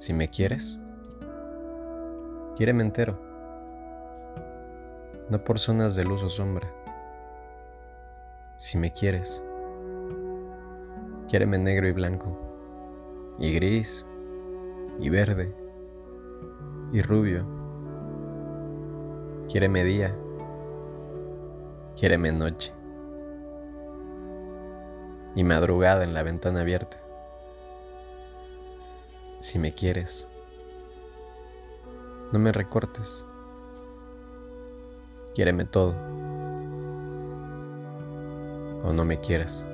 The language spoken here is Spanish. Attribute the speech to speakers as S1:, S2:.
S1: Si me quieres, quiéreme entero, no por zonas de luz o sombra. Si me quieres, quiéreme negro y blanco, y gris, y verde, y rubio. Quiéreme día, quiéreme noche, y madrugada en la ventana abierta si me quieres, no me recortes. Quiéreme todo. O no me quieras.